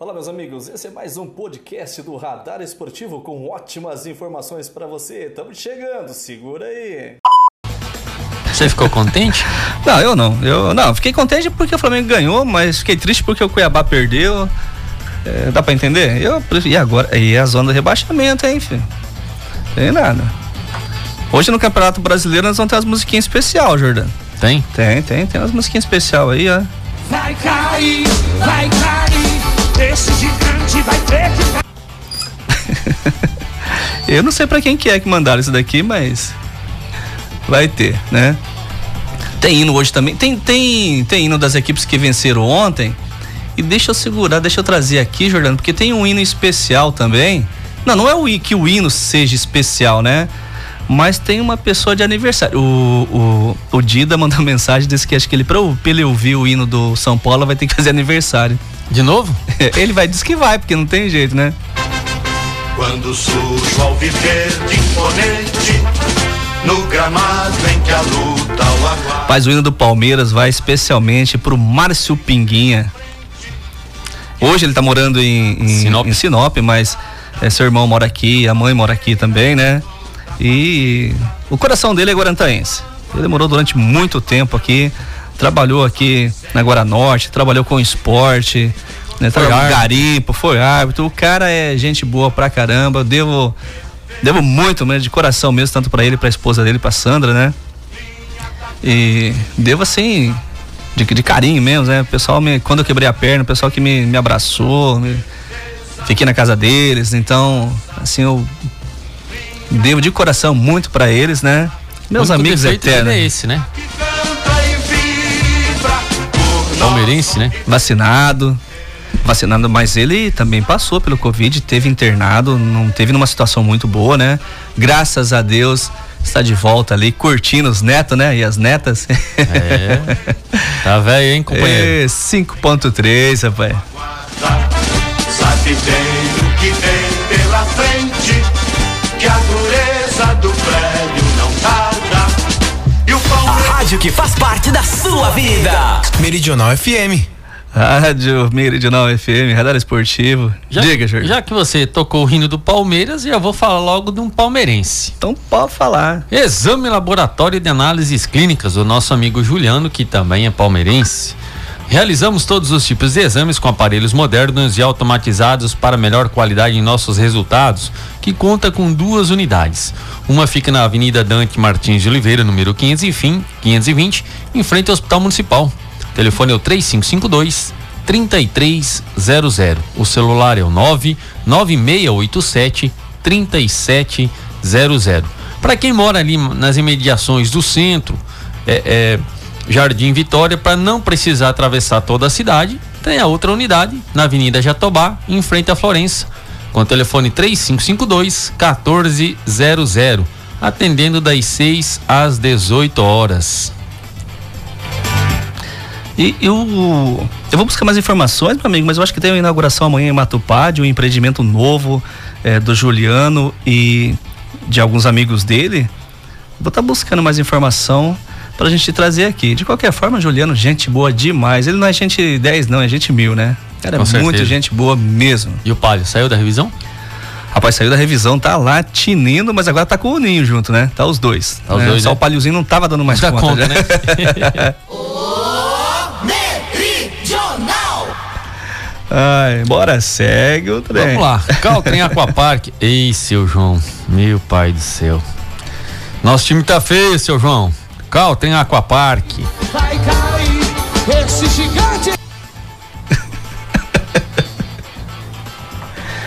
Olá, meus amigos. Esse é mais um podcast do Radar Esportivo com ótimas informações para você. Estamos chegando, segura aí. Você ficou contente? não, eu não. Eu não, fiquei contente porque o Flamengo ganhou, mas fiquei triste porque o Cuiabá perdeu. É, dá pra entender? Eu, e agora? E a zona do rebaixamento, hein, filho? Tem nada. Hoje no Campeonato Brasileiro nós vamos ter as musiquinhas especial, Jordano. Tem? Tem, tem, tem umas musiquinhas especial aí, ó. Vai cair, vai cair, esse gigante vai ter que. Eu não sei para quem que é que mandaram isso daqui, mas vai ter, né? Tem hino hoje também. Tem, tem, tem hino das equipes que venceram ontem. E deixa eu segurar, deixa eu trazer aqui, Jordano, porque tem um hino especial também. Não, não é o que o hino seja especial, né? Mas tem uma pessoa de aniversário. O, o, o Dida mandou mensagem, disse que acho que ele, pra, pra ele ouvir o hino do São Paulo, vai ter que fazer aniversário. De novo? ele vai, diz que vai, porque não tem jeito, né? Quando surge ao viver de imponente, no gramado em que a luta o aguarda. Mas o hino do Palmeiras vai especialmente pro Márcio Pinguinha. Hoje ele tá morando em, em, Sinop. em Sinop, mas é, seu irmão mora aqui, a mãe mora aqui também, né? E o coração dele é guarantaense. Ele demorou durante muito tempo aqui, trabalhou aqui na Guaranorte, trabalhou com esporte, né? Foi garimpo, foi árbitro. O cara é gente boa pra caramba. Devo, devo muito mesmo, de coração mesmo, tanto para ele, pra esposa dele, pra Sandra, né? E devo assim, de, de carinho mesmo, né? O pessoal me, quando eu quebrei a perna, o pessoal que me, me abraçou, me, fiquei na casa deles, então, assim, eu Devo de coração muito para eles, né? Meus amigos eternos. é esse, né? Palmeirense, né? Vacinado. Vacinado, mas ele também passou pelo Covid, teve internado, não teve numa situação muito boa, né? Graças a Deus está de volta ali, curtindo os netos, né? E as netas. É. Tá velho, hein, companheiro? É, 5.3, rapaz. Sabe bem o que vem do prédio não tarda. E o Palmeiras... A rádio que faz parte da sua vida. Meridional FM. Rádio Meridional FM, Radar Esportivo. Já, Diga, Jorge. Já que você tocou o hino do Palmeiras, eu vou falar logo de um palmeirense. Então pode falar. Exame laboratório de análises clínicas, o nosso amigo Juliano, que também é palmeirense. Realizamos todos os tipos de exames com aparelhos modernos e automatizados para melhor qualidade em nossos resultados, que conta com duas unidades. Uma fica na Avenida Dante Martins de Oliveira, número 520, 520 em frente ao Hospital Municipal. O telefone é o 3552 3300. O celular é o 99687 3700. Para quem mora ali nas imediações do centro, é, é Jardim Vitória, para não precisar atravessar toda a cidade, tem a outra unidade na Avenida Jatobá, em frente à Florença, com o telefone 3552 1400, atendendo das 6 às 18 horas. E eu, eu vou buscar mais informações, meu amigo, mas eu acho que tem uma inauguração amanhã em Matupá de um empreendimento novo é, do Juliano e de alguns amigos dele. Vou estar tá buscando mais informação pra gente trazer aqui. De qualquer forma, Juliano, gente boa demais. Ele não é gente 10, não, é gente mil, né? Cara, é muito gente boa mesmo. E o Palio, saiu da revisão? Rapaz, saiu da revisão, tá lá tinindo, mas agora tá com o Ninho junto, né? Tá os dois. Tá os né? dois Só né? o Paliozinho não tava dando mais conta, conta né? Ai, bora, segue o trem. Vamos lá, Caltrem Aquapark. Ei, seu João, meu pai do céu. Nosso time tá feio, seu João. Cal, tem Aquapark. Vai cair esse gigante.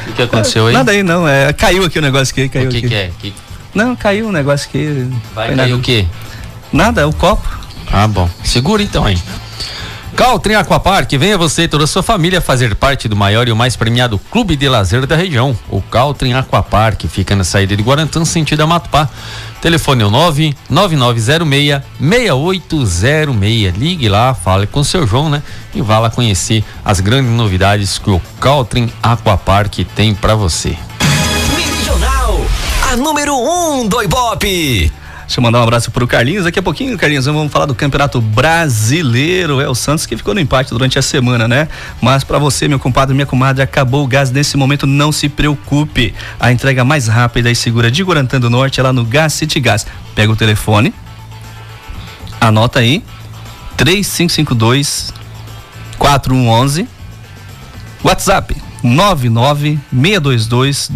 O que aconteceu aí? Nada aí não, é, caiu aqui o negócio aqui, caiu o que aqui. que é? Que... Não, caiu um negócio aqui. Vai cair nada. o quê? Nada, o copo. Ah, bom. Segura então aí. Caltrim Aquapark, venha você e toda a sua família fazer parte do maior e o mais premiado clube de lazer da região. O Caltrim Aquapark fica na saída de Guarantã, sentido Matupá. Telefone é o 99906 6806. Ligue lá, fale com o seu João, né? E vá lá conhecer as grandes novidades que o Caltrim Aquapark tem para você. Meridional, a número 1 um do Ibope. Deixa eu mandar um abraço pro Carlinhos. Daqui a pouquinho, Carlinhos, vamos falar do Campeonato Brasileiro. É o Santos que ficou no empate durante a semana, né? Mas para você, meu compadre, minha comadre, acabou o gás nesse momento, não se preocupe. A entrega mais rápida e segura de Guarantã do Norte é lá no Gas City Gas. Pega o telefone, anota aí, 3552 4111 WhatsApp 99622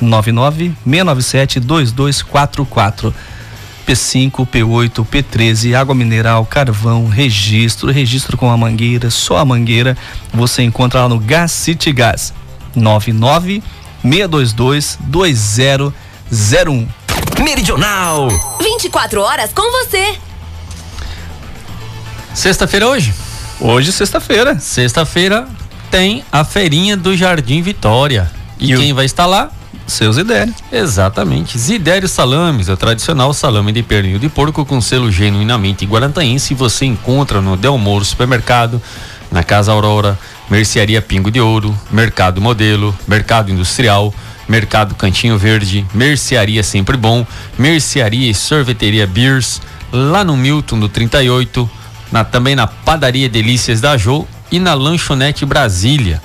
2001 99697 2244 P5, P8, P13, água mineral, carvão, registro, registro com a mangueira, só a mangueira, você encontra lá no Gas City Gas 99 622 2001. Meridional 24 horas com você. Sexta-feira hoje? Hoje, sexta-feira. Sexta-feira tem a feirinha do Jardim Vitória. E, e quem o... vai estar lá? Seu Zidério. Exatamente. Zidério Salames, o tradicional salame de pernil de porco com selo genuinamente guarantaense. Você encontra no Delmoro Supermercado, na Casa Aurora, Mercearia Pingo de Ouro, Mercado Modelo, Mercado Industrial, Mercado Cantinho Verde, Mercearia Sempre Bom, Mercearia e Sorveteria Beers, lá no Milton do 38, na, também na Padaria Delícias da Jô e na Lanchonete Brasília.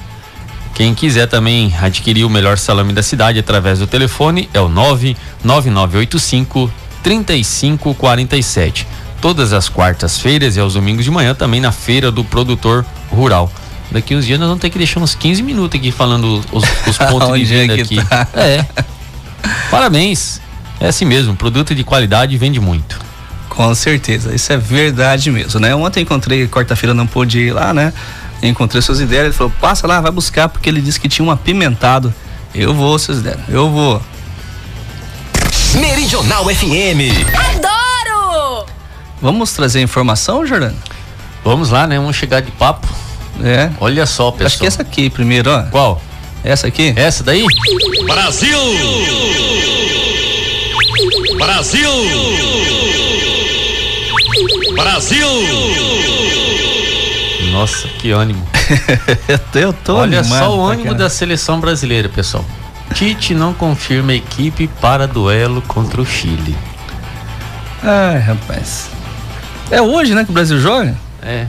Quem quiser também adquirir o melhor salame da cidade através do telefone é o 99985 3547. Todas as quartas-feiras e aos domingos de manhã também na feira do produtor rural. Daqui uns dias nós vamos ter que deixar uns 15 minutos aqui falando os, os pontos de venda aqui. Tá? É. Parabéns. É assim mesmo, produto de qualidade vende muito. Com certeza, isso é verdade mesmo, né? Ontem encontrei, quarta-feira não pude ir lá, né? Encontrei seus ideias, ele falou, passa lá, vai buscar, porque ele disse que tinha um apimentado. Eu vou, seus ideias, eu vou. Meridional FM. Adoro! Vamos trazer informação, Jordano? Vamos lá, né? Vamos chegar de papo. É. Olha só, pessoal. Acho que essa aqui primeiro, ó. Qual? Essa aqui? Essa daí? Brasil! Brasil! Brasil! Nossa, que ânimo. eu tô Olha animado, só o ânimo da seleção brasileira, pessoal. Tite não confirma equipe para duelo contra o Chile. Ai, rapaz. É hoje, né, que o Brasil joga? É.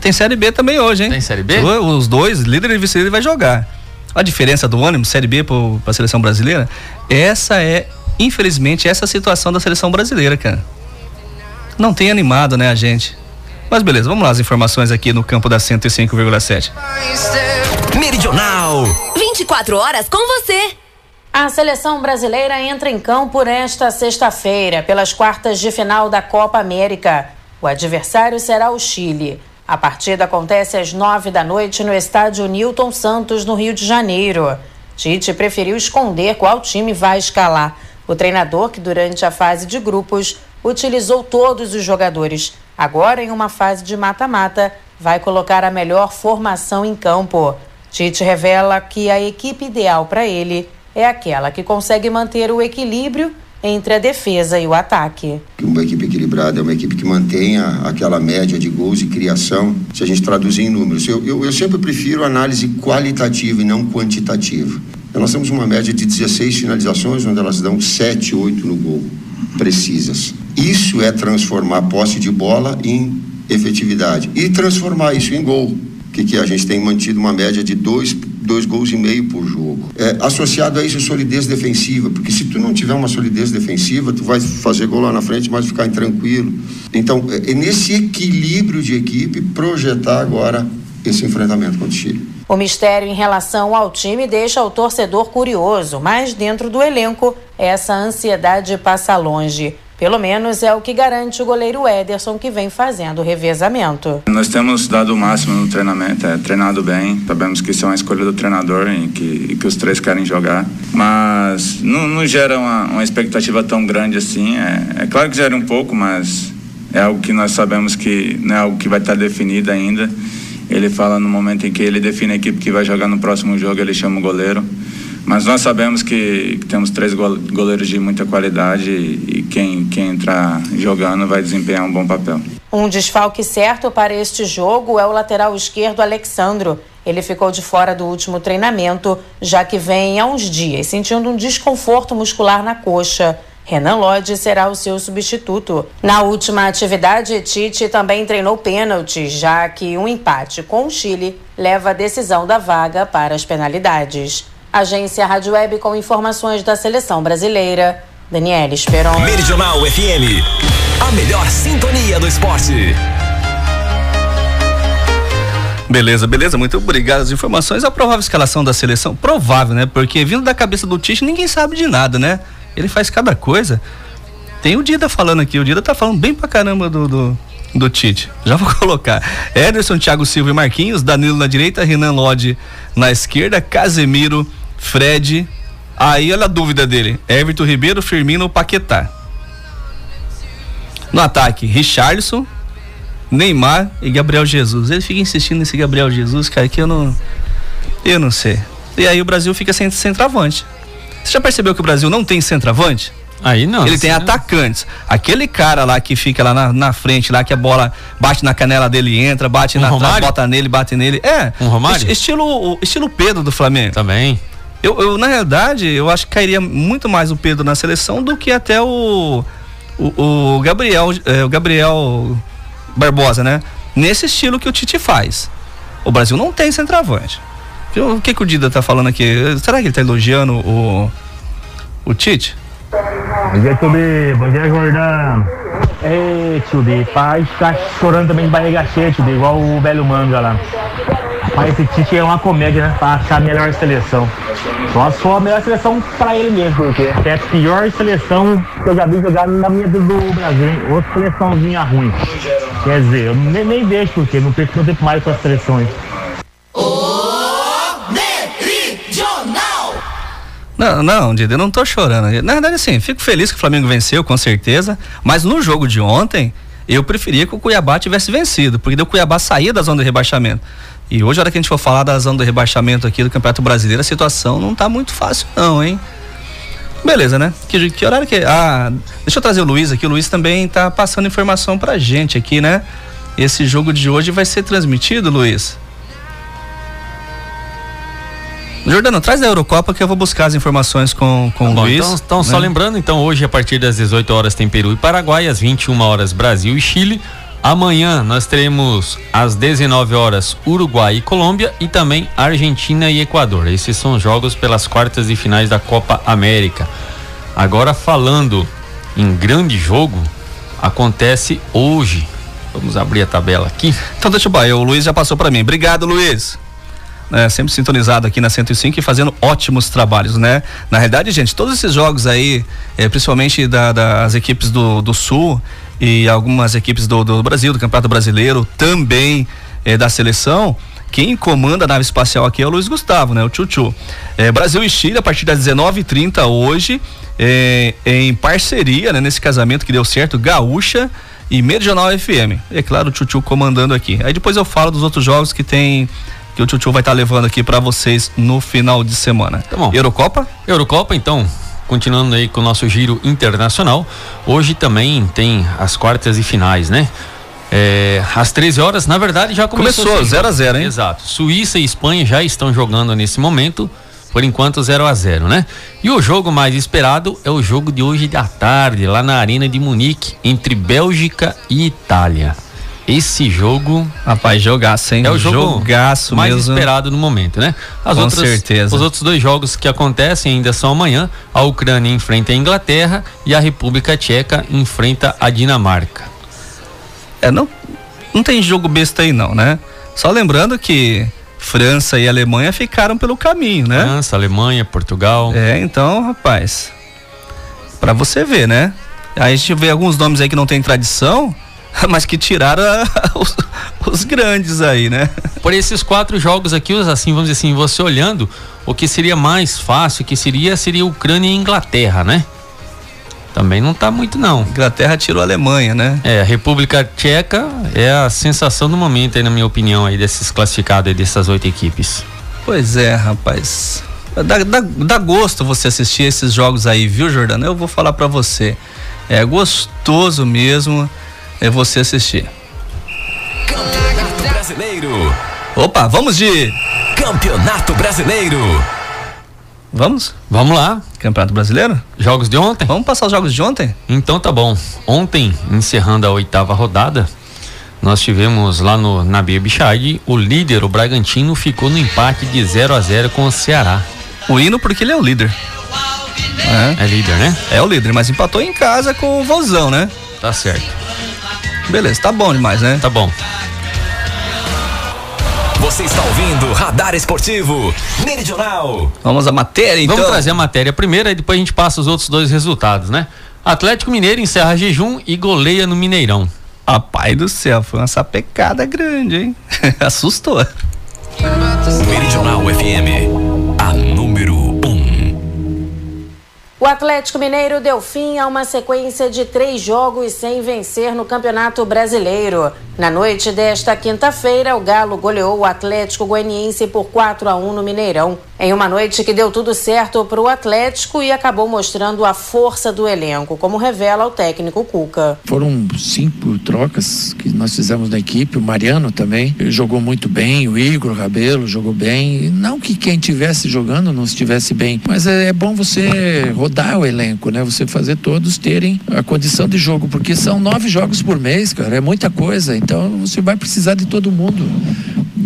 Tem Série B também hoje, hein? Tem Série B? Os dois, líder e vice-líder, vai jogar. A diferença do ônibus, Série B para a seleção brasileira, essa é, infelizmente, essa situação da seleção brasileira, cara não tem animado, né, a gente. Mas beleza, vamos lá as informações aqui no campo da 105,7. Meridional. 24 horas com você. A seleção brasileira entra em campo nesta sexta-feira pelas quartas de final da Copa América. O adversário será o Chile. A partida acontece às nove da noite no estádio Newton Santos, no Rio de Janeiro. Tite preferiu esconder qual time vai escalar. O treinador, que durante a fase de grupos utilizou todos os jogadores. Agora, em uma fase de mata-mata, vai colocar a melhor formação em campo. Tite revela que a equipe ideal para ele é aquela que consegue manter o equilíbrio entre a defesa e o ataque. Uma equipe equilibrada é uma equipe que mantenha aquela média de gols e criação, se a gente traduzir em números. Eu, eu, eu sempre prefiro análise qualitativa e não quantitativa. Então, nós temos uma média de 16 finalizações, onde elas dão 7, 8 no gol, precisas. Isso é transformar posse de bola em efetividade e transformar isso em gol. Que, que a gente tem mantido uma média de dois, dois gols e meio por jogo. É, associado a isso, solidez defensiva, porque se tu não tiver uma solidez defensiva, tu vai fazer gol lá na frente, mas ficar intranquilo. Então, é, é nesse equilíbrio de equipe projetar agora esse enfrentamento contra o Chile. O mistério em relação ao time deixa o torcedor curioso, mas dentro do elenco, essa ansiedade passa longe. Pelo menos é o que garante o goleiro Ederson, que vem fazendo o revezamento. Nós temos dado o máximo no treinamento, é treinado bem. Sabemos que isso é uma escolha do treinador e que, e que os três querem jogar. Mas não, não gera uma, uma, expectativa tão grande assim. É, é, claro que gera um pouco, mas é algo que nós sabemos que não é algo que vai estar definido ainda. Ele fala no momento em que ele define a equipe que vai jogar no próximo jogo, ele chama o goleiro. Mas nós sabemos que, que, temos três goleiros de muita qualidade e, quem, quem entrar jogando vai desempenhar um bom papel. Um desfalque certo para este jogo é o lateral esquerdo Alexandro. Ele ficou de fora do último treinamento, já que vem há uns dias sentindo um desconforto muscular na coxa. Renan Lodge será o seu substituto. Na última atividade, Tite também treinou pênaltis, já que um empate com o Chile leva a decisão da vaga para as penalidades. Agência Rádio Web com informações da seleção brasileira. Daniela Esperon. Meridional FM, a melhor sintonia do esporte. Beleza, beleza, muito obrigado. As informações, a provável escalação da seleção, provável, né? Porque vindo da cabeça do Tite, ninguém sabe de nada, né? Ele faz cada coisa. Tem o Dida falando aqui, o Dida tá falando bem pra caramba do, do, do Tite. Já vou colocar. Ederson, Thiago Silva e Marquinhos, Danilo na direita, Renan Lodge na esquerda, Casemiro, Fred. Aí olha a dúvida dele: Everton Ribeiro, Firmino ou Paquetá. No ataque, Richarlison, Neymar e Gabriel Jesus. Ele fica insistindo nesse Gabriel Jesus, cara, que eu não. Eu não sei. E aí o Brasil fica sem centroavante. Você já percebeu que o Brasil não tem centroavante? Aí não. Ele tem atacantes. Aquele cara lá que fica lá na, na, frente, lá que a bola bate na canela dele e entra, bate um na trás, bota nele, bate nele. É. Um Romário? Estilo, estilo Pedro do Flamengo. Também. Eu, eu, na realidade, eu acho que cairia muito mais o Pedro na seleção do que até o, o, o Gabriel, é, o Gabriel Barbosa, né? Nesse estilo que o Tite faz. O Brasil não tem centroavante. O que, que o Dida tá falando aqui? Será que ele tá elogiando o, o Tite? Bom dia, Tubi. Bom dia, Jordão. Ei, Tubi, pai tá chorando também de barriga cheia, Tubi, igual o velho manga lá. Rapaz, esse Tite é uma comédia, né? Pra achar a melhor seleção. Só se for a melhor seleção pra ele mesmo, porque é a pior seleção que eu já vi jogar na minha vida do Brasil, hein? Outra seleçãozinha ruim. Quer dizer, eu nem, nem vejo porque não perco meu tempo mais com as seleções. Não, não, Dida, eu não tô chorando. Na verdade, assim, fico feliz que o Flamengo venceu, com certeza. Mas no jogo de ontem, eu preferia que o Cuiabá tivesse vencido, porque o Cuiabá saía da zona de rebaixamento. E hoje, a hora que a gente for falar da zona de rebaixamento aqui do Campeonato Brasileiro, a situação não tá muito fácil, não, hein? Beleza, né? Que, que horário que é? Ah, deixa eu trazer o Luiz aqui. O Luiz também tá passando informação pra gente aqui, né? Esse jogo de hoje vai ser transmitido, Luiz? Jordano, traz da Eurocopa que eu vou buscar as informações com, com tá o Luiz. Então, então né? só lembrando, então, hoje a partir das 18 horas tem Peru e Paraguai, às 21 horas Brasil e Chile. Amanhã nós teremos às 19 horas Uruguai e Colômbia e também Argentina e Equador. Esses são jogos pelas quartas e finais da Copa América. Agora falando em grande jogo, acontece hoje. Vamos abrir a tabela aqui. Então deixa eu, o Luiz já passou para mim. Obrigado, Luiz né, sempre sintonizado aqui na 105 e fazendo ótimos trabalhos, né? Na realidade, gente, todos esses jogos aí, é, principalmente da, das equipes do, do Sul e algumas equipes do, do Brasil, do Campeonato Brasileiro, também é, da seleção, quem comanda a nave espacial aqui é o Luiz Gustavo, né? O Tchutchu. É, Brasil e Chile, a partir das 19h30 hoje, é, em parceria, né? Nesse casamento que deu certo, Gaúcha e Meridional FM. E é claro, o Tchutchu comandando aqui. Aí depois eu falo dos outros jogos que tem que o Tchutchu vai estar tá levando aqui para vocês no final de semana. Tá bom. Eurocopa? Eurocopa, então, continuando aí com o nosso giro internacional. Hoje também tem as quartas e finais, né? É, às 13 horas, na verdade, já começou. Começou, 0 a 0 hein? Exato. Suíça e Espanha já estão jogando nesse momento. Por enquanto, 0 a 0 né? E o jogo mais esperado é o jogo de hoje da tarde, lá na Arena de Munique, entre Bélgica e Itália. Esse jogo. Rapaz, jogaço, hein? É o jogo jogaço mais mesmo. esperado no momento, né? As Com outras, certeza. Os outros dois jogos que acontecem ainda são amanhã. A Ucrânia enfrenta a Inglaterra e a República Tcheca enfrenta a Dinamarca. É, não, não tem jogo besta aí, não, né? Só lembrando que França e Alemanha ficaram pelo caminho, né? França, Alemanha, Portugal. É, então, rapaz. Para você ver, né? Aí a gente vê alguns nomes aí que não tem tradição mas que tiraram a, os, os, grandes aí, né? Por esses quatro jogos aqui, assim, vamos dizer assim, você olhando, o que seria mais fácil, que seria, seria Ucrânia e Inglaterra, né? Também não tá muito não. Inglaterra tirou a Alemanha, né? É, a República Tcheca é a sensação do momento aí, na minha opinião, aí, desses classificados aí, dessas oito equipes. Pois é, rapaz. Dá, dá, dá gosto você assistir esses jogos aí, viu, Jordano? Eu vou falar para você. É gostoso mesmo é você assistir. Campeonato Brasileiro. Opa, vamos de Campeonato Brasileiro. Vamos? Vamos lá. Campeonato Brasileiro? Jogos de ontem? Vamos passar os jogos de ontem? Então tá bom. Ontem, encerrando a oitava rodada, nós tivemos lá no Nabi Bichard, o líder, o Bragantino, ficou no empate de 0 a 0 com o Ceará. O hino porque ele é o líder. É. é líder, né? É o líder, mas empatou em casa com o Vozão, né? Tá certo. Beleza, tá bom demais, né? Tá bom. Você está ouvindo Radar Esportivo Meridional. Vamos à matéria, então. Vamos trazer a matéria primeiro e depois a gente passa os outros dois resultados, né? Atlético Mineiro encerra jejum e goleia no Mineirão. Rapaz do céu, foi uma sapecada grande, hein? Assustou. Meridional FM, O Atlético Mineiro deu fim a uma sequência de três jogos sem vencer no Campeonato Brasileiro. Na noite desta quinta-feira, o Galo goleou o Atlético Goianiense por 4 a 1 no Mineirão. Em uma noite que deu tudo certo para o Atlético e acabou mostrando a força do elenco, como revela o técnico Cuca. Foram cinco trocas que nós fizemos na equipe. O Mariano também jogou muito bem, o Igor Rabelo jogou bem. Não que quem tivesse jogando não estivesse bem, mas é, é bom você rodar o elenco, né? Você fazer todos terem a condição de jogo, porque são nove jogos por mês, cara. É muita coisa. Então você vai precisar de todo mundo.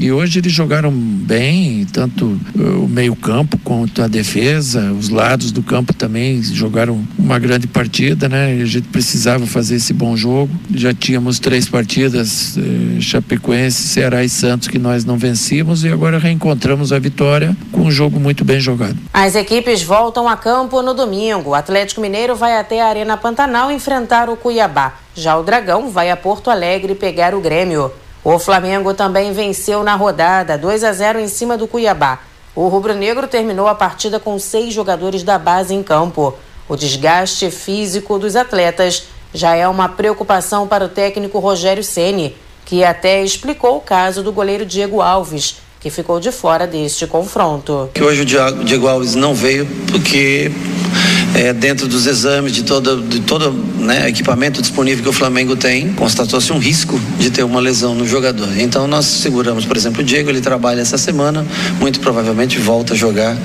E hoje eles jogaram bem, tanto o meio-campo quanto a defesa, os lados do campo também jogaram uma grande partida, né? A gente precisava fazer esse bom jogo. Já tínhamos três partidas, eh, Chapecoense, Ceará e Santos, que nós não vencíamos, e agora reencontramos a vitória com um jogo muito bem jogado. As equipes voltam a campo no domingo. O Atlético Mineiro vai até a Arena Pantanal enfrentar o Cuiabá. Já o Dragão vai a Porto Alegre pegar o Grêmio. O Flamengo também venceu na rodada, 2 a 0 em cima do Cuiabá. O rubro-negro terminou a partida com seis jogadores da base em campo. O desgaste físico dos atletas já é uma preocupação para o técnico Rogério Ceni, que até explicou o caso do goleiro Diego Alves, que ficou de fora deste confronto. Que hoje o Diego Alves não veio porque é, dentro dos exames de todo, de todo né, equipamento disponível que o Flamengo tem, constatou-se um risco de ter uma lesão no jogador. Então nós seguramos, por exemplo, o Diego, ele trabalha essa semana, muito provavelmente volta a jogar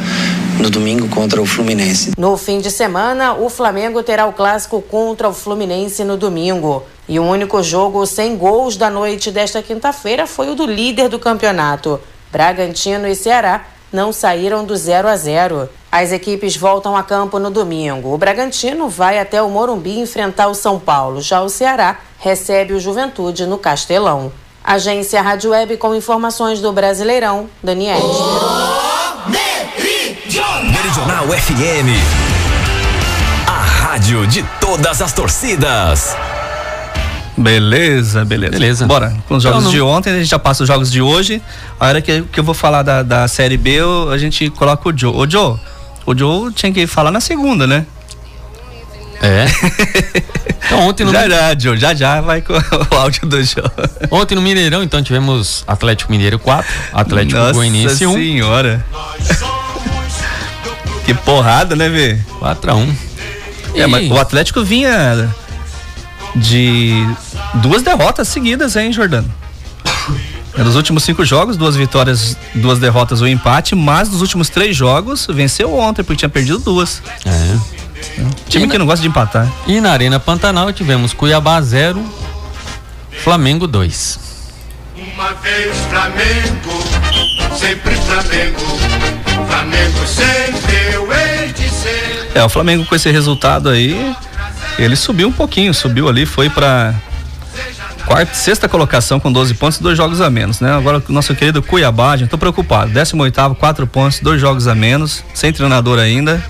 no domingo contra o Fluminense. No fim de semana, o Flamengo terá o clássico contra o Fluminense no domingo. E o único jogo sem gols da noite desta quinta-feira foi o do líder do campeonato. Bragantino e Ceará não saíram do 0 a 0. As equipes voltam a campo no domingo. O Bragantino vai até o Morumbi enfrentar o São Paulo. Já o Ceará recebe o Juventude no Castelão. Agência Rádio Web com informações do Brasileirão, Daniel. Oh, Meridional FM. A rádio de todas as torcidas. Beleza, beleza. Beleza. Bora. Com os jogos então, de ontem, a gente já passa os jogos de hoje. A hora que, que eu vou falar da, da Série B, eu, a gente coloca o Joe. Ô, Joe, o Joe tinha que falar na segunda, né? É. Então ontem no Já já, Joe, já já vai com o áudio do Joe. Ontem no Mineirão, então tivemos Atlético Mineiro 4, Atlético Nossa Goianiense 1. senhora. que porrada, né, Vê? 4 a 1. É, mas o Atlético vinha de duas derrotas seguidas, hein, Jordano? É dos últimos cinco jogos, duas vitórias, duas derrotas ou um empate, mas dos últimos três jogos venceu ontem, porque tinha perdido duas. É. Time e que na... não gosta de empatar. E na Arena Pantanal tivemos Cuiabá 0, Flamengo 2. Uma vez Flamengo, sempre Flamengo, Flamengo sempre eu hei de ser. É, o Flamengo com esse resultado aí, ele subiu um pouquinho, subiu ali, foi para quarta, sexta colocação com 12 pontos, dois jogos a menos, né? Agora o nosso querido Cuiabá, gente, tô preocupado. 18 oitavo, quatro pontos, dois jogos a menos, sem treinador ainda.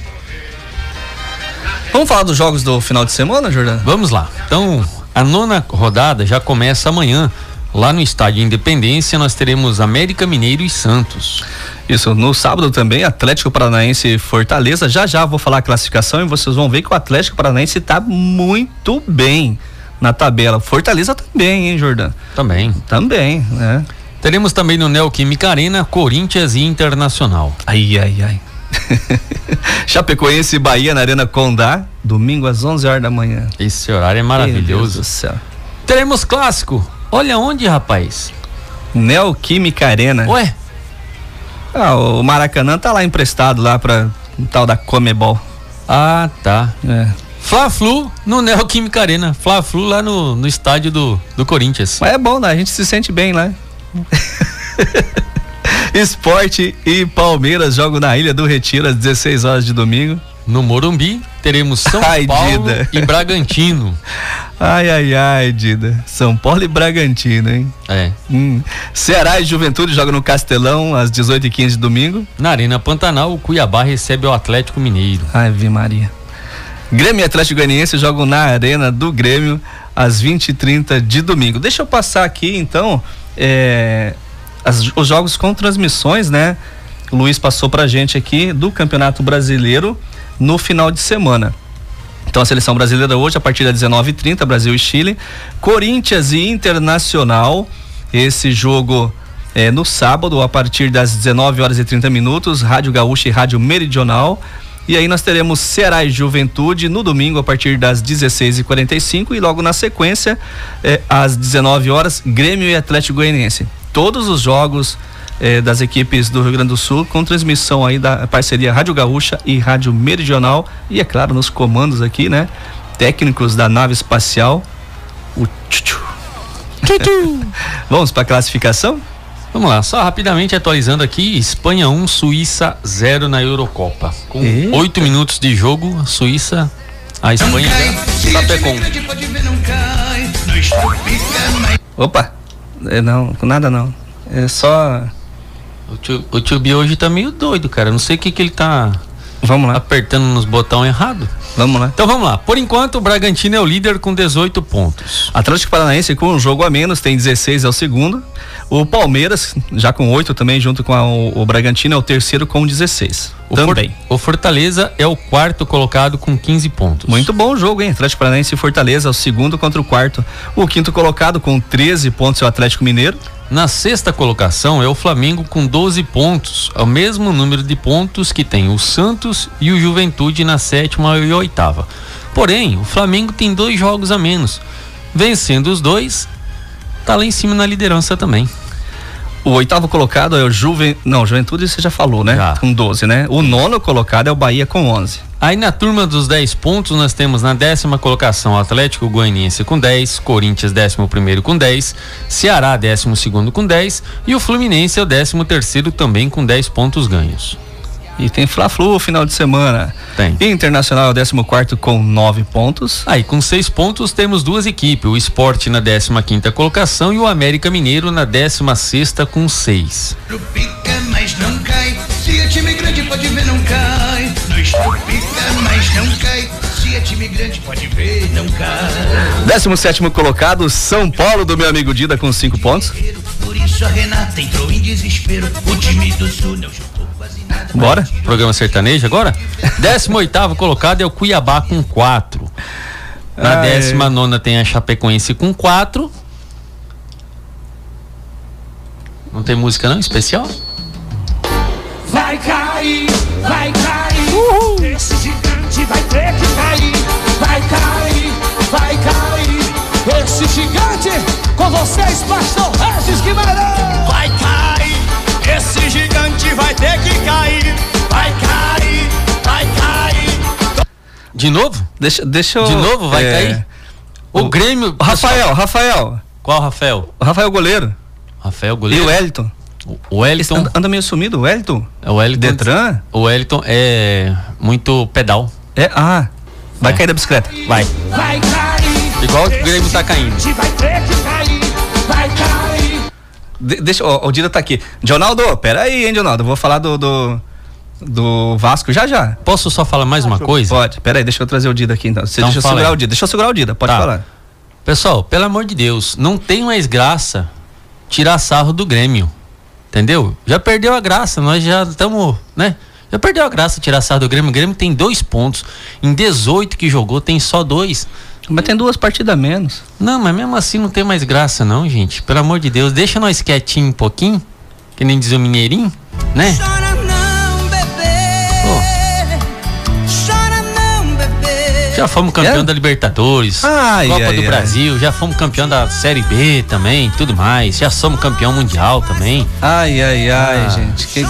Vamos falar dos jogos do final de semana, Jordão? Vamos lá. Então, a nona rodada já começa amanhã. Lá no estádio Independência nós teremos América Mineiro e Santos. Isso, no sábado também, Atlético Paranaense e Fortaleza. Já já vou falar a classificação e vocês vão ver que o Atlético Paranaense está muito bem na tabela. Fortaleza também, hein, Jordão? Também. Também, né? Teremos também no Neoquímica Arena, Corinthians e Internacional. Ai, ai, ai. Chapecoense e Bahia na Arena Condá, domingo às 11 horas da manhã. Esse horário é maravilhoso. Meu Deus do céu. Teremos clássico. Olha onde, rapaz? Neoquímica Arena. Ué? Ah, o Maracanã tá lá emprestado lá para Um tal da Comebol. Ah, tá. É. Fla-Flu no Neoquímica Arena. Fla-Flu lá no, no estádio do, do Corinthians. Mas é bom, né? A gente se sente bem lá. Esporte e Palmeiras jogam na Ilha do Retiro às 16 horas de domingo. No Morumbi, teremos São ai, Paulo Dida. e Bragantino. Ai, ai, ai, Dida. São Paulo e Bragantino, hein? É. Hum. Ceará e Juventude jogam no Castelão às 18h15 de domingo. Na Arena Pantanal, o Cuiabá recebe o Atlético Mineiro. Ai, vi Maria. Grêmio e Atlético Goianiense jogam na Arena do Grêmio às 20h30 de domingo. Deixa eu passar aqui, então, é, as, os jogos com transmissões, né? O Luiz passou pra gente aqui do Campeonato Brasileiro no final de semana. Então a seleção brasileira hoje, a partir das 19h30, Brasil e Chile. Corinthians e Internacional. Esse jogo é no sábado, a partir das 19 horas e 30 minutos, Rádio Gaúcha e Rádio Meridional. E aí nós teremos Ceará e Juventude no domingo a partir das 16h45 e logo na sequência, eh, às 19 horas, Grêmio e Atlético Goianiense. Todos os jogos eh, das equipes do Rio Grande do Sul, com transmissão aí da parceria Rádio Gaúcha e Rádio Meridional. E é claro, nos comandos aqui, né? Técnicos da nave espacial, o Tchutchu. Vamos para a classificação? Vamos lá, só rapidamente atualizando aqui: Espanha 1, Suíça 0 na Eurocopa. Com oito minutos de jogo, a Suíça, a Espanha já. Opa, é, não, nada não. É só o tio, o tio B hoje tá meio doido, cara. Não sei o que que ele tá vamos lá. apertando nos botões errado. Vamos lá. Então vamos lá. Por enquanto, o Bragantino é o líder com 18 pontos. Atlético Paranaense com um jogo a menos, tem 16 é o segundo. O Palmeiras, já com 8 também, junto com a, o, o, Bragantino, é o terceiro com 16. O também. For, o Fortaleza é o quarto colocado com 15 pontos. Muito bom o jogo, hein? Atlético Paranaense e Fortaleza, o segundo contra o quarto. O quinto colocado com 13 pontos é o Atlético Mineiro. Na sexta colocação é o Flamengo com 12 pontos, é o mesmo número de pontos que tem o Santos e o Juventude na sétima e oitava. Porém, o Flamengo tem dois jogos a menos. Vencendo os dois, tá lá em cima na liderança também. O oitavo colocado é o Juventude. Não, Juventude você já falou, né? Já. Com 12, né? O nono colocado é o Bahia com 11. Aí na turma dos 10 pontos, nós temos na décima colocação o Atlético Goianiense com 10, Corinthians décimo primeiro com 10, Ceará décimo segundo com 10 e o Fluminense é o décimo terceiro também com 10 pontos ganhos. E tem Fla-Flu final de semana. Tem. Internacional 14 com 9 pontos. Aí, com 6 pontos, temos duas equipes: o Esporte na 15 colocação e o América Mineiro na 16 com 6. Pica, mas não cai. Se é time grande, pode ver, não cai. mas não cai. Se é time grande, pode ver, não cai. 17 colocado, São Paulo, do meu amigo Dida, com 5 pontos. Por isso a Renata entrou em desespero. O time do Sul não jogou. Bora? Programa sertanejo agora? 18 colocado é o Cuiabá com 4. Na 19 tem a Chapecoense com 4. Não tem música não? Especial? Vai cair, vai cair. Uhul. Esse gigante vai ter que cair. Vai cair, vai cair. Esse gigante com vocês, pastor Regis Guimarães. Vai cair. Esse gigante vai De novo? Deixa, deixa eu. De novo vai é... cair? O, o Grêmio. Rafael, Rafael. Qual Rafael? O Rafael goleiro. Rafael goleiro. E o Wellington. O Wellington. Anda, anda meio sumido, o Wellington? É o Wellington. Detran? O Wellington é muito pedal. É, ah. Vai é. cair da bicicleta. Vai. Vai cair. Igual o Grêmio tá caindo. Vai ter que cair. Vai cair. De, deixa, ó, o Dida tá aqui. Dionaldo, peraí, hein, Dionaldo? Vou falar do, do, do, Vasco já já. Posso só falar mais uma coisa? Pode, peraí, deixa eu trazer o Dida aqui então. Você então deixa eu segurar aí. o Dida. Deixa eu segurar o Dida, pode tá. falar. Pessoal, pelo amor de Deus, não tem mais graça tirar sarro do Grêmio. Entendeu? Já perdeu a graça, nós já estamos, né? Já perdeu a graça tirar sarro do Grêmio. O Grêmio tem dois pontos. Em 18 que jogou, tem só dois. Mas tem duas partidas a menos. Não, mas mesmo assim não tem mais graça, não, gente. Pelo amor de Deus, deixa nós quietinho um pouquinho. Que nem diz o Mineirinho, né? Chora Já fomos campeão é? da Libertadores, ai, Copa ai, do ai. Brasil, já fomos campeão da Série B também, tudo mais. Já somos campeão mundial também. Ai, ai, ai, ah. gente. Que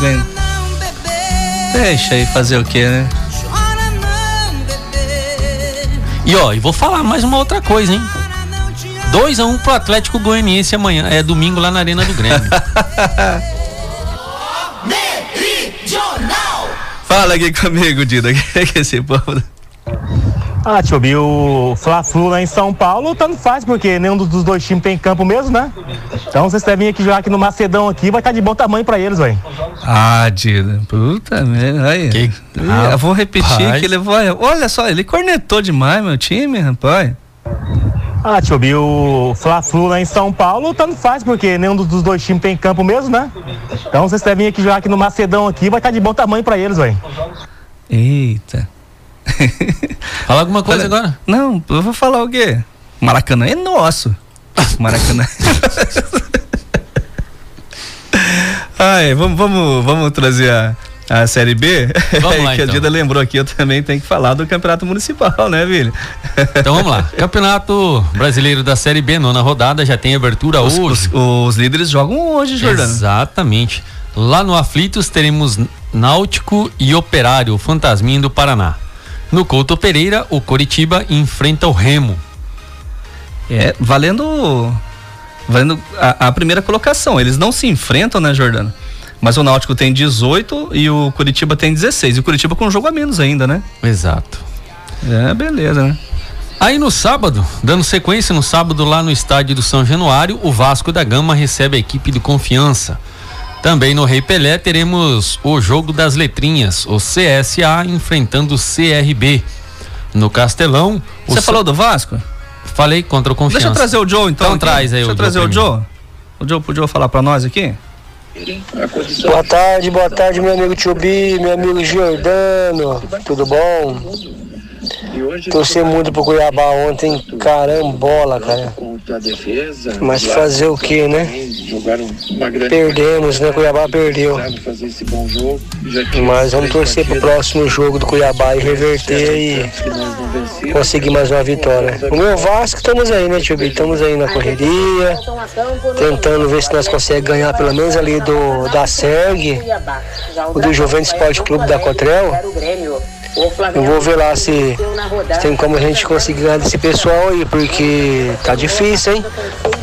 Deixa aí fazer o que, né? E ó, e vou falar mais uma outra coisa, hein? 2 a 1 um pro Atlético Goianiense amanhã. É domingo lá na Arena do Grêmio. Fala aqui comigo, Dida. Que é que esse povo. Ah, tio Bi, o Fla-Flu lá em São Paulo, tanto faz, porque nenhum dos dois times tem campo mesmo, né? Então vocês devem aqui jogar aqui no Macedão aqui, vai estar tá de bom tamanho pra eles, velho. Ah, Dida, puta merda, aí. Que... Ah, eu vou repetir que ele vai. Olha só, ele cornetou demais meu time, rapaz. Ah, tio Bi, o Fla-Flu lá em São Paulo, tanto faz, porque nenhum dos dois times tem campo mesmo, né? Então vocês devem aqui jogar aqui no Macedão aqui, vai estar tá de bom tamanho pra eles, velho. Eita. Fala alguma coisa Olha, agora. Não, eu vou falar o quê? Maracanã é nosso. Maracanã. Ai, vamos, vamos, vamos trazer a, a Série B? Vamos lá, que então. a Dida lembrou aqui, eu também tenho que falar do Campeonato Municipal, né, Vili? Então vamos lá. Campeonato Brasileiro da Série B, nona rodada, já tem abertura os, hoje. Os, os, líderes jogam hoje, Jordano. Exatamente. Lá no Aflitos teremos Náutico e Operário, o Fantasminha do Paraná. No Couto Pereira, o Coritiba enfrenta o Remo. É, valendo valendo a, a, primeira colocação. Eles não se enfrentam, né, Jordano? Mas o Náutico tem 18 e o Curitiba tem 16. E o Curitiba com um jogo a menos ainda, né? Exato. É, beleza, né? Aí no sábado, dando sequência no sábado lá no estádio do São Januário, o Vasco da Gama recebe a equipe do Confiança. Também no Rei Pelé teremos o jogo das letrinhas, o CSA enfrentando o CRB. No Castelão. Você falou do Vasco? Falei contra o Confiança. Deixa eu trazer o Joe então. Então traz aí Deixa o eu trazer o Joe. O Joe podia falar para nós aqui? Boa tarde, boa tarde, meu amigo Tio Bi, meu amigo Giordano. Tudo bom? Torci muito pro Cuiabá ontem, carambola, cara. Mas fazer o que, né? Perdemos, né? Cuiabá perdeu. Mas vamos torcer pro próximo jogo do Cuiabá e reverter e conseguir mais uma vitória. O meu Vasco, estamos aí, né, tio B? Estamos aí na correria, tentando ver se nós conseguimos ganhar pelo menos ali do da SERG, o do Juventus Esporte Clube da Cotrel. Eu vou ver lá se, se, tem como a gente conseguir ganhar desse pessoal aí, porque tá difícil, hein?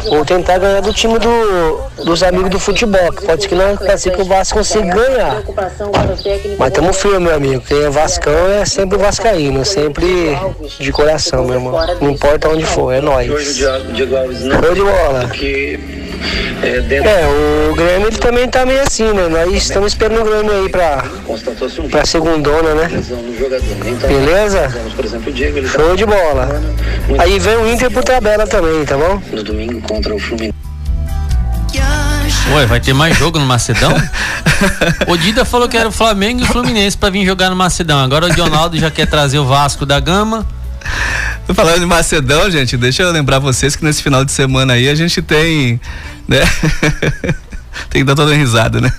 Vou tentar ganhar do time do, dos amigos do futebol, que pode ser que não pode ser que o Vasco consiga ganhar. Mas estamos firmes, meu amigo. Quem é Vascão é sempre Vascaíno, sempre de coração, meu irmão. Não importa onde for, é nóis. Show de bola. É, o Grêmio ele também tá meio assim, né? Nós estamos esperando o Grêmio aí pra, pra segundona, né? Beleza? Show de bola. Aí vem o Inter pro tabela também, tá bom? No domingo contra o Fluminense. Ué, vai ter mais jogo no Macedão? o Dida falou que era o Flamengo e o Fluminense pra vir jogar no Macedão. Agora o Ronaldo já quer trazer o Vasco da Gama. Falando de Macedão, gente, deixa eu lembrar vocês que nesse final de semana aí a gente tem, né? tem que dar toda uma risada, né?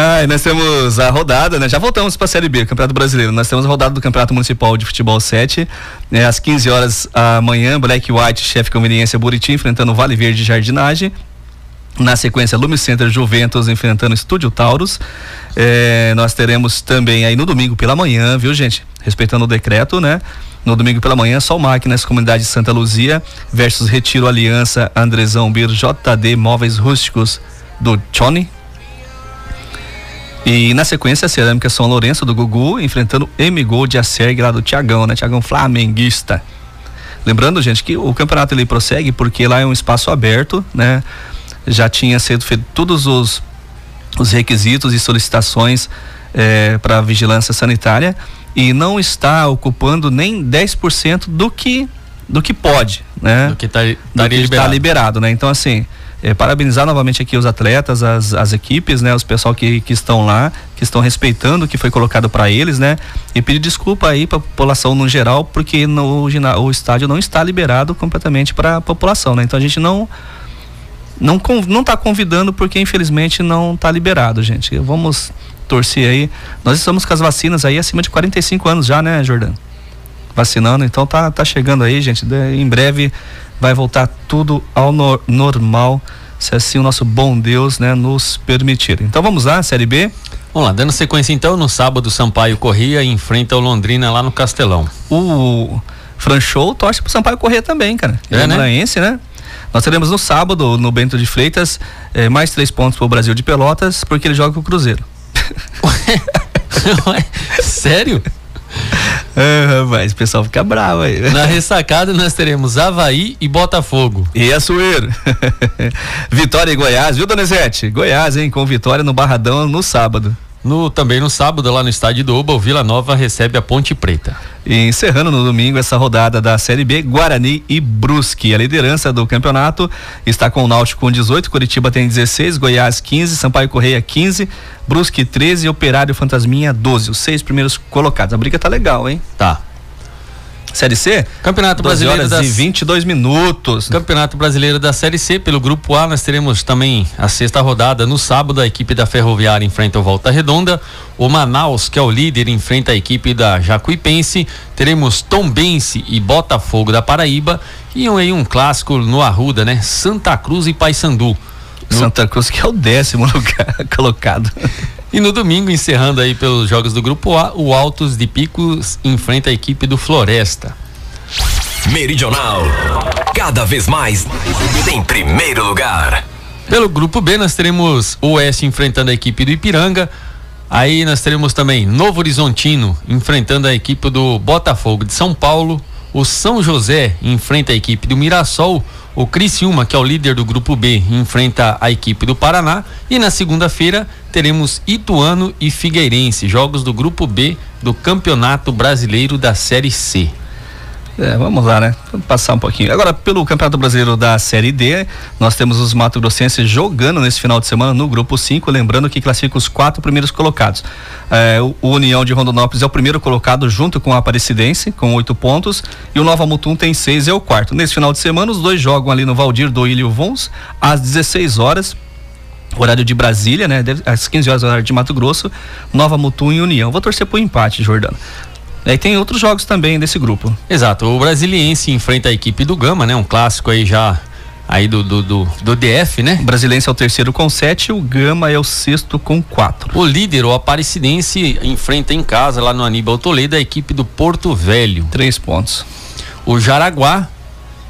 Ah, nós temos a rodada, né? Já voltamos para a Série B, Campeonato Brasileiro. Nós temos a rodada do Campeonato Municipal de Futebol 7, né? às 15 horas amanhã, Black White, chefe conveniência Buriti, enfrentando Vale Verde Jardinagem. Na sequência, Lume Center Juventus enfrentando Estúdio Taurus. É, nós teremos também aí no domingo pela manhã, viu, gente? Respeitando o decreto, né? No domingo pela manhã, Sol Máquinas, Comunidade Santa Luzia versus Retiro Aliança, Andrezão Bir, JD Móveis Rústicos do Johnny. E na sequência, Cerâmica São Lourenço do Gugu enfrentando M Gold Acerg lá do Tiagão, né? Tiagão Flamenguista. Lembrando, gente, que o campeonato ele prossegue porque lá é um espaço aberto, né? Já tinha sido feito todos os, os requisitos e solicitações eh, para vigilância sanitária e não está ocupando nem 10% do que do que pode, né? Do que está tá liberado. liberado, né? Então assim, é, parabenizar novamente aqui os atletas, as, as equipes, né? Os pessoal que, que estão lá, que estão respeitando o que foi colocado para eles, né? E pedir desculpa aí para a população no geral, porque no, o estádio não está liberado completamente para a população, né? Então a gente não não não está convidando porque infelizmente não está liberado, gente. Vamos torcer aí. Nós estamos com as vacinas aí acima de 45 anos já, né, Jordano? Vacinando, então tá, tá chegando aí, gente. Em breve vai voltar tudo ao no, normal, se assim o nosso bom Deus, né, nos permitir. Então vamos lá, Série B. Vamos lá, dando sequência então, no sábado, Sampaio Corria enfrenta o Londrina lá no Castelão. O Franchou torce pro Sampaio Corria também, cara. É, é né? né? Nós teremos no sábado, no Bento de Freitas, eh, mais três pontos pro Brasil de Pelotas, porque ele joga com o Cruzeiro. Ué, sério? Ah, mas o pessoal fica bravo aí. Na ressacada nós teremos Havaí e Botafogo. E Açoeiro. Vitória e Goiás, viu, Donizete? Goiás, hein? Com vitória no Barradão no sábado. No, também no sábado, lá no estádio do Oba, o Vila Nova recebe a Ponte Preta. E encerrando no domingo essa rodada da Série B, Guarani e Brusque. A liderança do campeonato está com o Náutico com 18, Curitiba tem 16, Goiás 15, Sampaio Correia 15, Brusque 13 e Operário Fantasminha 12. Os seis primeiros colocados. A briga tá legal, hein? Tá. Série C? Campeonato Brasileiro horas das... e 22 minutos. Campeonato Brasileiro da Série C, pelo grupo A, nós teremos também a sexta rodada no sábado, a equipe da Ferroviária enfrenta o Volta Redonda, o Manaus, que é o líder, enfrenta a equipe da Jacuipense, teremos Tombense e Botafogo da Paraíba e aí um clássico no Arruda, né? Santa Cruz e Paysandu. Santa Cruz que é o décimo lugar colocado. E no domingo, encerrando aí pelos jogos do Grupo A, o Altos de Picos enfrenta a equipe do Floresta. Meridional, cada vez mais em primeiro lugar. Pelo Grupo B, nós teremos o Oeste enfrentando a equipe do Ipiranga. Aí nós teremos também Novo Horizontino enfrentando a equipe do Botafogo de São Paulo. O São José enfrenta a equipe do Mirassol. O Criciúma, que é o líder do grupo B, enfrenta a equipe do Paraná. E na segunda-feira teremos Ituano e Figueirense, jogos do grupo B do Campeonato Brasileiro da Série C. É, vamos lá, né? Vamos passar um pouquinho. Agora, pelo Campeonato Brasileiro da Série D, nós temos os Mato Grossenses jogando nesse final de semana no grupo 5, lembrando que classifica os quatro primeiros colocados. É, o União de Rondonópolis é o primeiro colocado junto com a Aparecidense, com oito pontos, e o Nova Mutum tem seis, é o quarto. Nesse final de semana, os dois jogam ali no Valdir do Ilho Vons, às 16 horas, horário de Brasília, né? Às 15 horas, horário de Mato Grosso, Nova Mutum e União. Vou torcer pro empate, Jordano. Aí tem outros jogos também desse grupo. Exato. O Brasiliense enfrenta a equipe do Gama, né? Um clássico aí já aí do, do, do, do DF, né? O Brasiliense é o terceiro com sete, o Gama é o sexto com quatro. O líder, o Aparecidense, enfrenta em casa, lá no Aníbal Toledo, a equipe do Porto Velho. Três pontos. O Jaraguá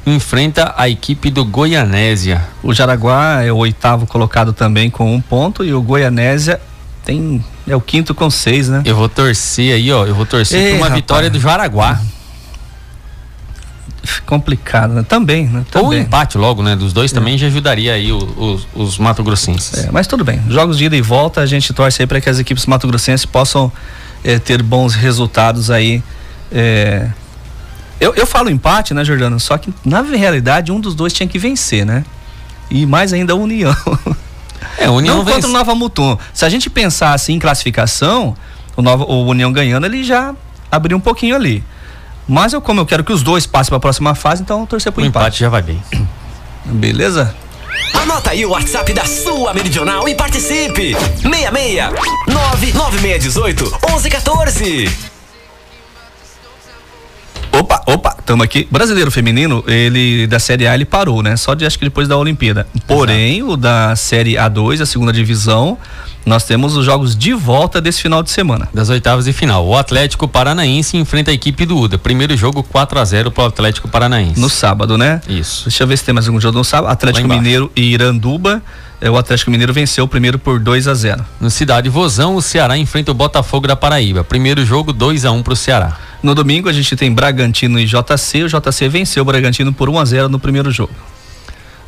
enfrenta a equipe do Goianésia. O Jaraguá é o oitavo colocado também com um ponto e o Goianésia tem é o quinto com seis, né? Eu vou torcer aí, ó. Eu vou torcer Ei, por uma rapaz. vitória do Jaraguá. Complicado, né? Também, né? Também. Ou empate logo, né? Dos dois é. também já ajudaria aí os, os Mato Grossenses. É, mas tudo bem. Jogos de ida e volta, a gente torce aí para que as equipes Mato Grossenses possam é, ter bons resultados aí. É... Eu, eu falo empate, né, Jordano? Só que na realidade um dos dois tinha que vencer, né? E mais ainda a União. É, União não vence... contra o Nova Mutum. Se a gente pensar assim em classificação, o, Nova, o União ganhando, ele já abriu um pouquinho ali. Mas eu, como eu quero que os dois passem para a próxima fase, então eu torcer pro o empate. empate já vai bem. Beleza? Anota aí o WhatsApp da sua Meridional e participe. 66 99618 1114. Opa, opa, estamos aqui. Brasileiro feminino, ele da Série A ele parou, né? Só de acho que depois da Olimpíada. Porém, Exato. o da Série A2, a segunda divisão, nós temos os jogos de volta desse final de semana. Das oitavas de final. O Atlético Paranaense enfrenta a equipe do UDA. Primeiro jogo 4 a 0 para o Atlético Paranaense. No sábado, né? Isso. Deixa eu ver se tem mais algum jogo no sábado. Atlético Mineiro e Iranduba. É, o Atlético Mineiro venceu o primeiro por 2 a 0. No Cidade Vozão, o Ceará enfrenta o Botafogo da Paraíba. Primeiro jogo 2 a 1 para o Ceará. No domingo a gente tem Bragantino e JC. O JC venceu o Bragantino por 1 a 0 no primeiro jogo.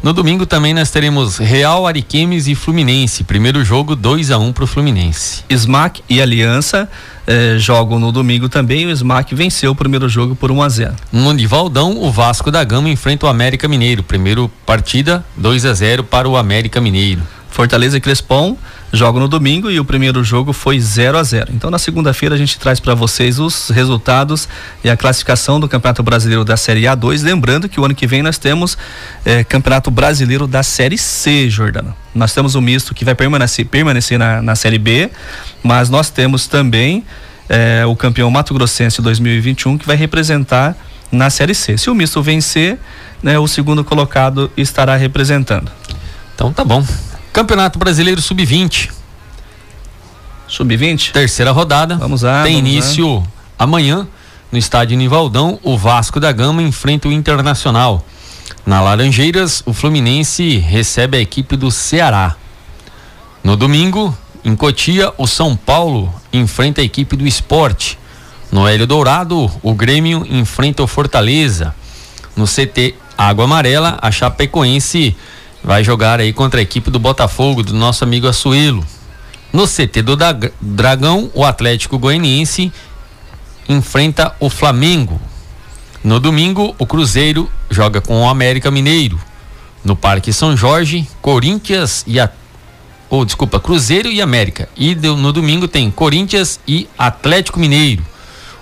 No domingo também nós teremos Real Ariquemes e Fluminense. Primeiro jogo 2 a 1 para o Fluminense. Smack e Aliança eh, jogam no domingo também. O Smack venceu o primeiro jogo por 1 a 0. No Nivaldão, o Vasco da Gama enfrenta o América Mineiro. Primeiro partida 2 a 0 para o América Mineiro. Fortaleza e Crespon jogam no domingo e o primeiro jogo foi 0 a 0. Então na segunda-feira a gente traz para vocês os resultados e a classificação do Campeonato Brasileiro da Série A2, lembrando que o ano que vem nós temos eh, Campeonato Brasileiro da Série C, Jordano. Nós temos o misto que vai permanecer, permanecer na, na Série B, mas nós temos também eh, o campeão Mato Grossense 2021 que vai representar na Série C. Se o misto vencer, né, o segundo colocado estará representando. Então tá bom. Campeonato Brasileiro Sub-20. Sub-20? Terceira rodada. Vamos lá. Tem vamos início lá. amanhã no estádio Nivaldão. O Vasco da Gama enfrenta o Internacional. Na Laranjeiras, o Fluminense recebe a equipe do Ceará. No domingo, em Cotia, o São Paulo enfrenta a equipe do Esporte. No Hélio Dourado, o Grêmio enfrenta o Fortaleza. No CT Água Amarela, a Chapecoense vai jogar aí contra a equipe do Botafogo, do nosso amigo Açuelo. No CT do Dragão, o Atlético Goianiense enfrenta o Flamengo. No domingo, o Cruzeiro joga com o América Mineiro. No Parque São Jorge, Corinthians e a ou oh, desculpa, Cruzeiro e América. E no domingo tem Corinthians e Atlético Mineiro.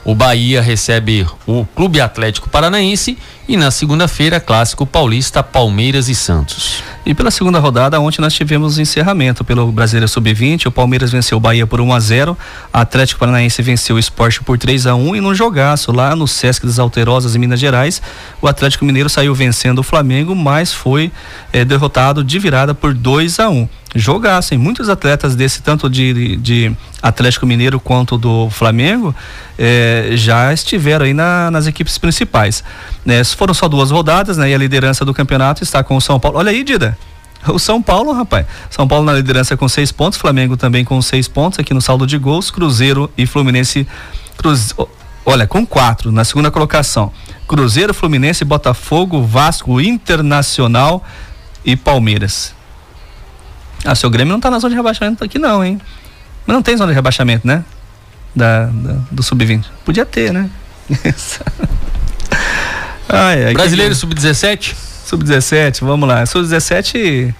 O Bahia recebe o Clube Atlético Paranaense e na segunda-feira, clássico paulista Palmeiras e Santos. E pela segunda rodada, ontem nós tivemos encerramento pelo Brasileiro Sub-20. O Palmeiras venceu o Bahia por 1 a 0 Atlético Paranaense venceu o Esporte por 3 a 1 e num jogaço lá no Sesc das Alterosas, em Minas Gerais, o Atlético Mineiro saiu vencendo o Flamengo, mas foi eh, derrotado de virada por 2 a 1 jogassem. Muitos atletas desse, tanto de, de Atlético Mineiro quanto do Flamengo, eh, já estiveram aí na, nas equipes principais. Né? Foram só duas rodadas, né? E a liderança do campeonato está com o São Paulo. Olha aí, Dida. O São Paulo, rapaz. São Paulo na liderança com seis pontos, Flamengo também com seis pontos aqui no saldo de gols, Cruzeiro e Fluminense. Cruz, olha, com quatro na segunda colocação. Cruzeiro, Fluminense, Botafogo, Vasco, Internacional e Palmeiras. Ah, seu Grêmio não tá na zona de rebaixamento aqui não, hein? Mas não tem zona de rebaixamento, né? Da, da do sub-20. Podia ter, né? ai, Brasileiro que... sub-17? Sub-17, vamos lá. Sub-17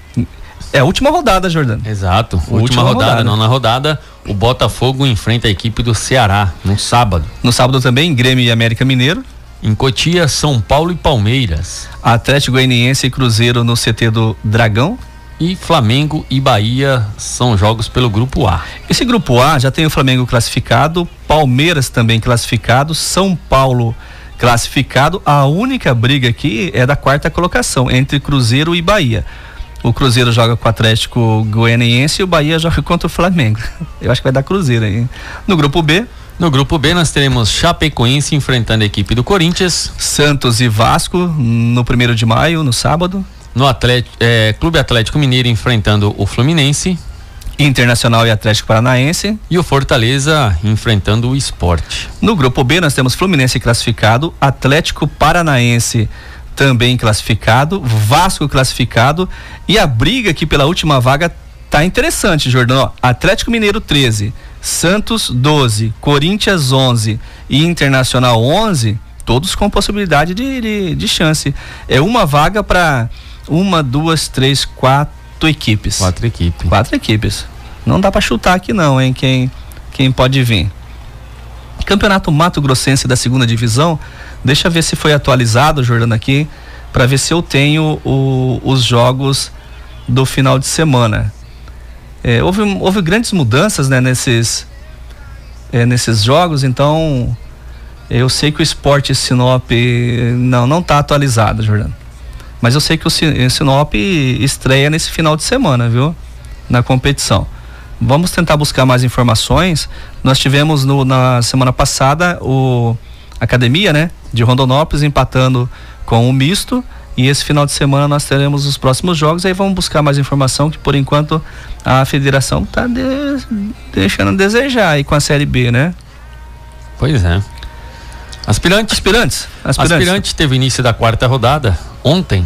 é a última rodada, Jordano. Exato. Última, última rodada, rodada. Nona rodada, o Botafogo enfrenta a equipe do Ceará no sábado. No sábado também, Grêmio e América Mineiro. Em Cotia, São Paulo e Palmeiras. Atlético Goianiense e Cruzeiro no CT do Dragão. E Flamengo e Bahia são jogos pelo grupo A. Esse grupo A já tem o Flamengo classificado, Palmeiras também classificado, São Paulo classificado. A única briga aqui é da quarta colocação entre Cruzeiro e Bahia. O Cruzeiro joga com o Atlético Goianiense e o Bahia joga contra o Flamengo. Eu acho que vai dar Cruzeiro aí. No grupo B, no grupo B nós teremos Chapecoense enfrentando a equipe do Corinthians. Santos e Vasco no primeiro de maio, no sábado no Atlético, é, Clube Atlético Mineiro enfrentando o Fluminense. Internacional e Atlético Paranaense. E o Fortaleza enfrentando o Esporte. No grupo B nós temos Fluminense classificado, Atlético Paranaense também classificado, Vasco classificado e a briga aqui pela última vaga tá interessante, Jordão. Atlético Mineiro 13, Santos 12, Corinthians 11 e Internacional 11, todos com possibilidade de, de, de chance. É uma vaga para uma, duas, três, quatro equipes. Quatro equipes. Quatro equipes. Não dá para chutar aqui não, hein? Quem, quem pode vir. Campeonato Mato Grossense da segunda divisão. Deixa eu ver se foi atualizado, Jordano, aqui, para ver se eu tenho o, os jogos do final de semana. É, houve, houve grandes mudanças né, nesses, é, nesses jogos, então eu sei que o esporte Sinop não não está atualizado, Jordano. Mas eu sei que o Sinop estreia nesse final de semana, viu? Na competição. Vamos tentar buscar mais informações. Nós tivemos no, na semana passada o Academia, né? De Rondonópolis empatando com o misto. E esse final de semana nós teremos os próximos jogos. Aí vamos buscar mais informação que por enquanto a federação está de, deixando a desejar aí com a Série B, né? Pois é. Aspirantes. Aspirantes. Aspirantes. Aspirante teve início da quarta rodada ontem.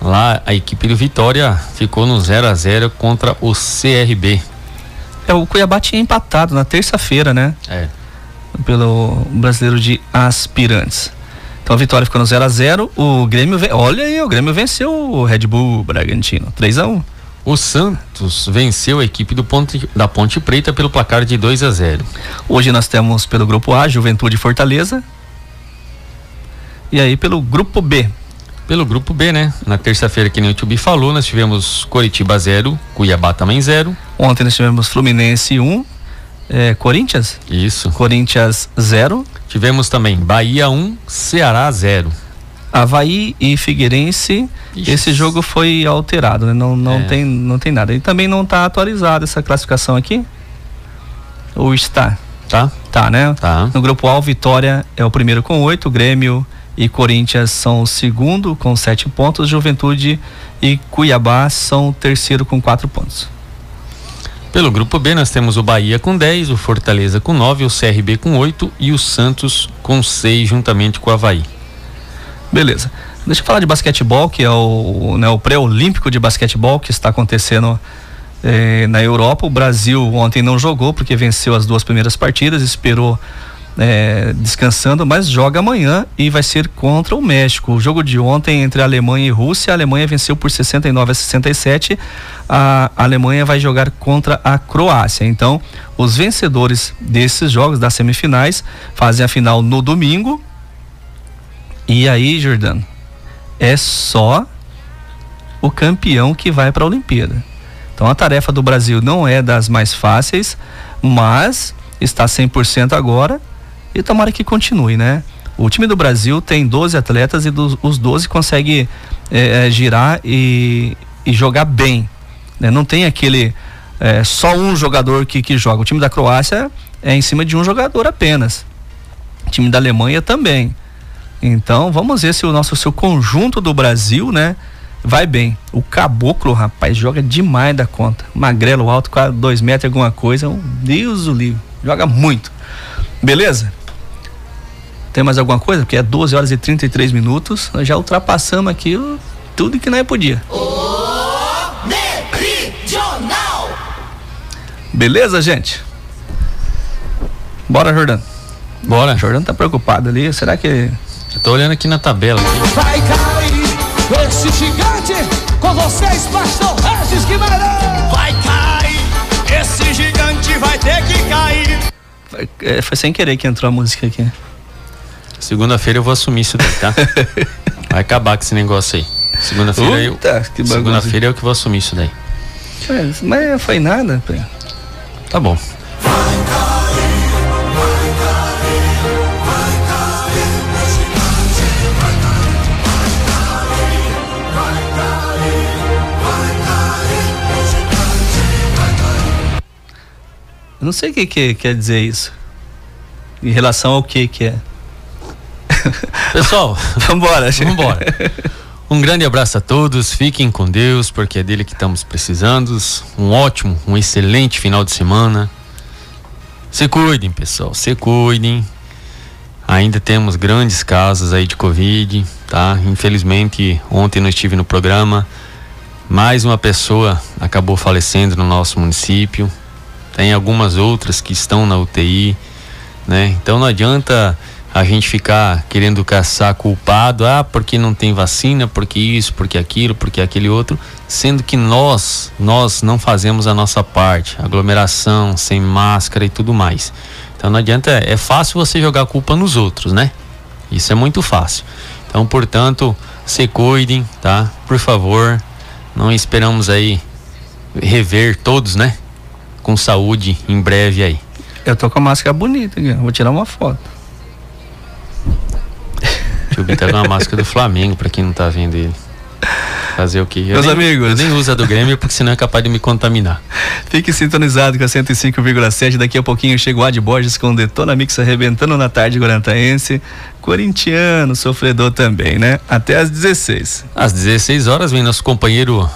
Lá a equipe do Vitória ficou no 0 a 0 contra o CRB. É, o Cuiabá tinha empatado na terça-feira, né? É. Pelo brasileiro de aspirantes. Então a vitória ficou no 0 a 0 O Grêmio, olha aí, o Grêmio venceu o Red Bull Bragantino, 3 a 1 o Santos venceu a equipe do Ponte, da Ponte Preta pelo placar de 2 a 0. Hoje nós temos pelo grupo A, Juventude Fortaleza, e aí pelo grupo B. Pelo grupo B, né? Na terça-feira, que nem o Tubi falou, nós tivemos Coritiba 0, Cuiabá também 0. Ontem nós tivemos Fluminense 1, um, é, Corinthians? Isso. Corinthians 0. Tivemos também Bahia 1, um, Ceará 0. Havaí e Figueirense, Ixi. esse jogo foi alterado, né? Não, não, é. tem, não tem nada. E também não está atualizada essa classificação aqui? ou está? Tá. Tá, né? Tá. No grupo A, o Vitória é o primeiro com oito, Grêmio e Corinthians são o segundo com sete pontos, Juventude e Cuiabá são o terceiro com quatro pontos. Pelo grupo B, nós temos o Bahia com 10, o Fortaleza com 9, o CRB com 8 e o Santos com 6, juntamente com o Havaí. Beleza. Deixa eu falar de basquetebol, que é o, né, o pré-olímpico de basquetebol que está acontecendo eh, na Europa. O Brasil ontem não jogou porque venceu as duas primeiras partidas, esperou é, descansando, mas joga amanhã e vai ser contra o México. O jogo de ontem entre Alemanha e Rússia, a Alemanha venceu por 69 a 67. A Alemanha vai jogar contra a Croácia. Então, os vencedores desses jogos das semifinais fazem a final no domingo. E aí, Jordano, é só o campeão que vai para a Olimpíada. Então, a tarefa do Brasil não é das mais fáceis, mas está 100% agora e tomara que continue, né? O time do Brasil tem 12 atletas e dos, os 12 consegue é, é, girar e, e, jogar bem. Né? Não tem aquele é, só um jogador que, que joga. O time da Croácia é em cima de um jogador apenas. O time da Alemanha também. Então vamos ver se o nosso seu conjunto do Brasil, né? Vai bem. O caboclo, rapaz, joga demais da conta. Magrelo alto, quase dois metros alguma coisa. Deus o livre. Joga muito. Beleza? Tem mais alguma coisa? Porque é 12 horas e 33 minutos. Nós já ultrapassamos aqui o, tudo que nós podia. Beleza, gente? Bora, Jordano. Bora. Jordano tá preocupado ali. Será que. Eu tô olhando aqui na tabela. Vai cair esse gigante com vocês, pastor Regis Guimarães. Vai cair, esse gigante vai ter que cair. Foi, é, foi sem querer que entrou a música aqui. Segunda-feira eu vou assumir isso daí, tá? Vai acabar com esse negócio aí. Segunda-feira eu. Segunda-feira eu que vou assumir isso daí. É, mas foi nada, pô. Tá bom. Eu não sei o que, que quer dizer isso. Em relação ao que que é. Pessoal, vambora, vambora. Um grande abraço a todos, fiquem com Deus, porque é dele que estamos precisando. Um ótimo, um excelente final de semana. Se cuidem, pessoal, se cuidem. Ainda temos grandes casos aí de Covid, tá? Infelizmente, ontem não estive no programa. Mais uma pessoa acabou falecendo no nosso município. Tem algumas outras que estão na UTI, né? Então não adianta a gente ficar querendo caçar culpado, ah, porque não tem vacina, porque isso, porque aquilo, porque aquele outro, sendo que nós, nós não fazemos a nossa parte, aglomeração, sem máscara e tudo mais. Então não adianta, é fácil você jogar a culpa nos outros, né? Isso é muito fácil. Então, portanto, se cuidem, tá? Por favor, não esperamos aí rever todos, né? Com saúde em breve aí. Eu tô com a máscara bonita vou tirar uma foto. Tio Bi tá com a máscara do Flamengo, pra quem não tá vendo ele. Fazer o quê? Eu Meus nem, amigos. Eu nem uso a do Grêmio porque senão é capaz de me contaminar. Fique sintonizado com a 105,7. Daqui a pouquinho chega o Ad Borges com o Detona Mix arrebentando na tarde guarantaense. Corintiano, sofredor também, né? Até às 16. Às 16 horas vem nosso companheiro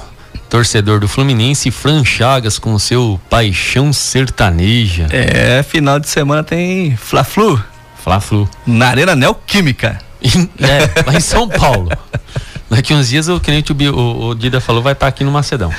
torcedor do Fluminense, Fran Chagas, com o seu paixão sertaneja. É, final de semana tem Fla-Flu. Fla-Flu. Na Arena Neoquímica. é, lá em São Paulo. Daqui uns dias, o que nem o, o, o Dida falou, vai estar tá aqui no Macedão.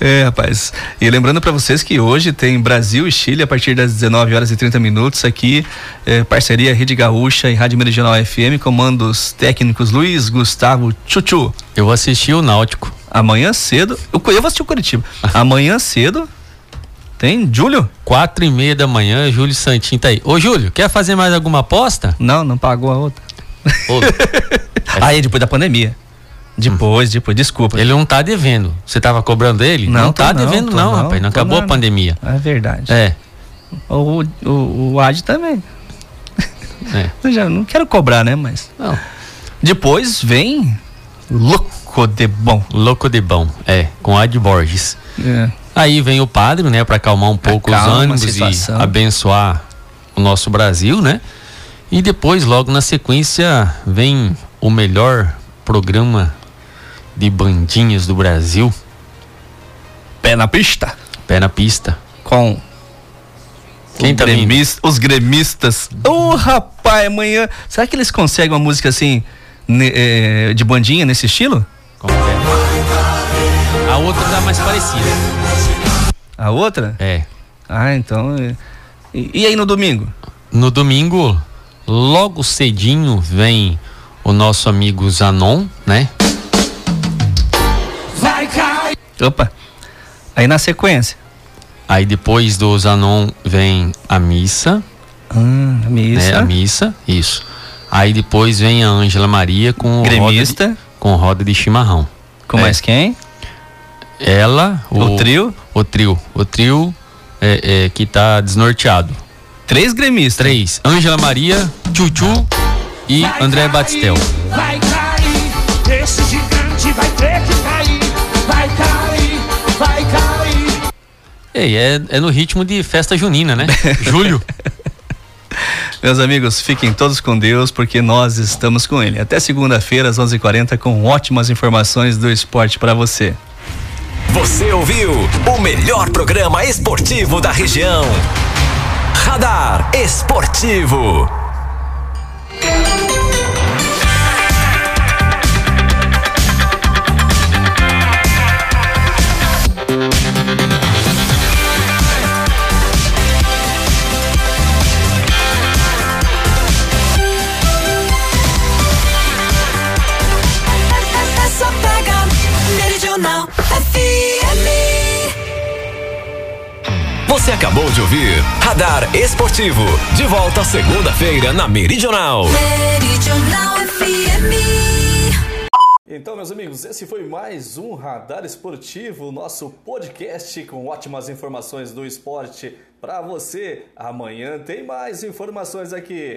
É, rapaz. E lembrando para vocês que hoje tem Brasil e Chile a partir das 19 horas e 30 minutos aqui, é, parceria Rede Gaúcha e Rádio Meridional FM, comandos técnicos Luiz Gustavo Chuchu. Eu assisti o Náutico. Amanhã cedo, eu, eu vou assistir o Curitiba. Amanhã cedo tem Júlio? Quatro e meia da manhã, Júlio Santinho tá aí. Ô Júlio, quer fazer mais alguma aposta? Não, não pagou a outra. Aí depois da pandemia. Depois, depois, desculpa. Ele não tá devendo. Você tava cobrando ele? Não, não tá não, devendo, não, não, rapaz. Não acabou a pandemia. É verdade. É. O, o, o Ad também. É. Eu já não quero cobrar, né? Mas. Não. Depois vem Louco de Bom. Louco de Bom, é. Com Ad Borges. É. Aí vem o padre, né, para acalmar um pouco os ânimos e abençoar o nosso Brasil, né? E depois, logo na sequência, vem o melhor programa de bandinhas do Brasil. Pé na pista. Pé na pista. Com quem tá gremista, Os gremistas. Ô, oh, rapaz, amanhã. Será que eles conseguem uma música assim, ne, é, de bandinha nesse estilo? Como é? A outra dá mais parecida. A outra? É. Ah, então. É. E, e aí no domingo? No domingo, logo cedinho, vem o nosso amigo Zanon, né? Vai cair. Opa. Aí na sequência. Aí depois do Zanon vem a missa. Ah, a missa. Né? A missa, isso. Aí depois vem a Ângela Maria com Gremista. roda de, com roda de chimarrão. Com é. mais quem? Ela, o, o trio? O trio. O trio é, é, que tá desnorteado. Três gremistas. Três. Ângela Maria, Chuchu e vai André cair, Batistel. Vai cair, esse gigante vai ter que cair. Vai cair, vai cair. Ei, é, é no ritmo de festa junina, né? Julho. Meus amigos, fiquem todos com Deus, porque nós estamos com Ele. Até segunda-feira, às 11:40 h 40 com ótimas informações do esporte para você. Você ouviu o melhor programa esportivo da região. Radar Esportivo. Você acabou de ouvir Radar Esportivo. De volta segunda-feira na Meridional. Meridional FM. Então, meus amigos, esse foi mais um Radar Esportivo, nosso podcast com ótimas informações do esporte para você. Amanhã tem mais informações aqui.